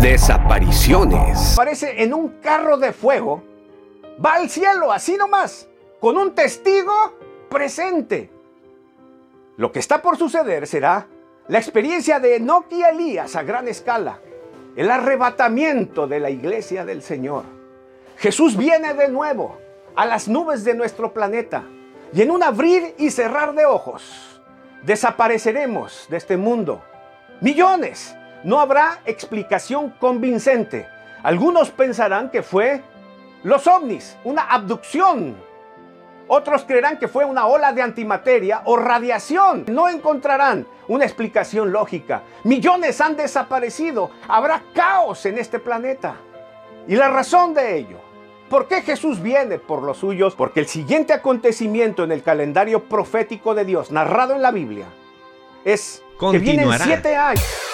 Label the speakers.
Speaker 1: Desapariciones.
Speaker 2: Aparece en un carro de fuego, va al cielo así nomás, con un testigo presente. Lo que está por suceder será la experiencia de Enoch y Elías a gran escala, el arrebatamiento de la iglesia del Señor. Jesús viene de nuevo a las nubes de nuestro planeta y en un abrir y cerrar de ojos desapareceremos de este mundo. Millones. No habrá explicación convincente. Algunos pensarán que fue los ovnis, una abducción. Otros creerán que fue una ola de antimateria o radiación. No encontrarán una explicación lógica. Millones han desaparecido. Habrá caos en este planeta. Y la razón de ello ¿Por qué Jesús viene por los suyos? Porque el siguiente acontecimiento en el calendario profético de Dios, narrado en la Biblia, es que vienen siete años